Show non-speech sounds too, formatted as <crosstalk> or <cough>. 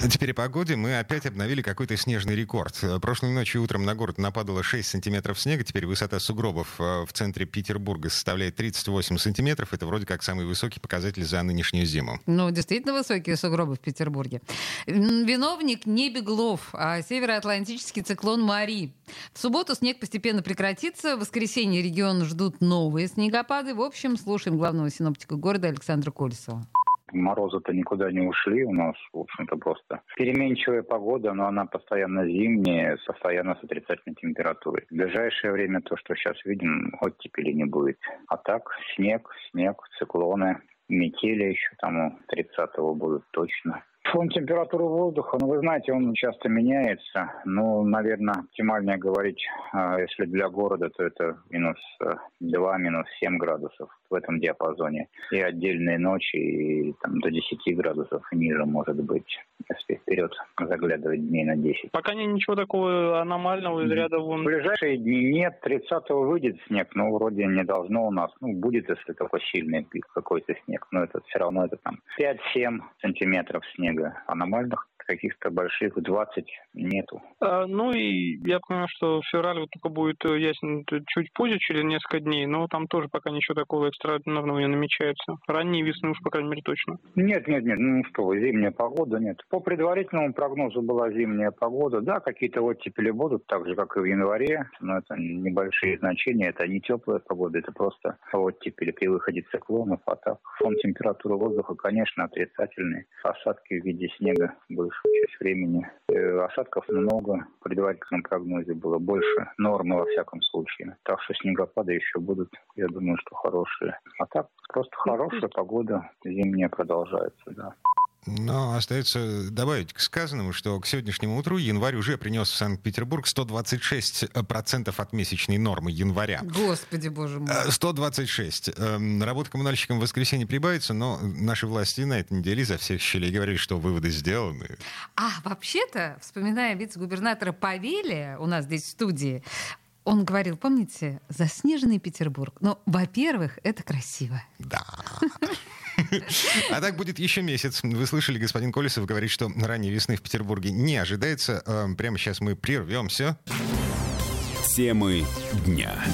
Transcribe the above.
Теперь о погоде. Мы опять обновили какой-то снежный рекорд. Прошлой ночью утром на город нападало 6 сантиметров снега. Теперь высота сугробов э, в центре Петербурга составляет 38 сантиметров. Это вроде как самый высокий показатель за нынешнюю зиму. Ну, действительно высокие сугробы в Петербурге. Виновник не Беглов, а североатлантический циклон Мари. В субботу снег постепенно прекратится. В воскресенье регион ждут новые снегопады. В общем, слушаем главного синоптика города Александра Колесова. Морозы-то никуда не ушли у нас, в общем-то, просто переменчивая погода, но она постоянно зимняя, постоянно с отрицательной температурой. В ближайшее время то, что сейчас видим, оттепели не будет. А так снег, снег, циклоны, метели еще там у 30-го будут точно. Фон температуры воздуха, ну, вы знаете, он часто меняется. Ну, наверное, оптимальнее говорить, а, если для города, то это минус 2, э, минус 7 градусов в этом диапазоне. И отдельные ночи и, там, до 10 градусов ниже может быть, если вперед заглядывать дней на 10. Пока нет ничего такого аномального из ряда вон. В ближайшие дни нет. 30-го выйдет снег, но вроде не должно у нас. Ну, будет, если только сильный какой-то снег. Но это все равно это там 5-7 сантиметров снега снега. Аномальных каких-то больших 20 нету. А, ну и я понимаю, что февраль вот только будет э, ясен чуть позже, через несколько дней, но там тоже пока ничего такого экстраординарного не намечается. Ранние весны уж, по крайней мере, точно. Нет, нет, нет, ну что зимняя погода, нет. По предварительному прогнозу была зимняя погода. Да, какие-то оттепели будут, так же, как и в январе, но это небольшие значения, это не теплая погода, это просто оттепели при выходе циклонов, а так фон температуры воздуха, конечно, отрицательный. Осадки в виде снега больше часть времени. Э, осадков много, в предварительном прогнозе было больше нормы во всяком случае. Так что снегопады еще будут, я думаю, что хорошие. А так просто хорошая погода зимняя продолжается, да. Но остается добавить к сказанному, что к сегодняшнему утру январь уже принес в Санкт-Петербург 126% от месячной нормы января. Господи, боже мой. 126. Э, эм, работа коммунальщикам в воскресенье прибавится, но наши власти на этой неделе за всех щелей говорили, что выводы сделаны. А вообще-то, вспоминая вице-губернатора Павелия у нас здесь в студии, он говорил, помните, заснеженный Петербург. Но, ну, во-первых, это красиво. Да. <laughs> <laughs> А так будет еще месяц. Вы слышали, господин Колесов говорит, что ранней весны в Петербурге не ожидается. Э, прямо сейчас мы прервемся. Темы дня.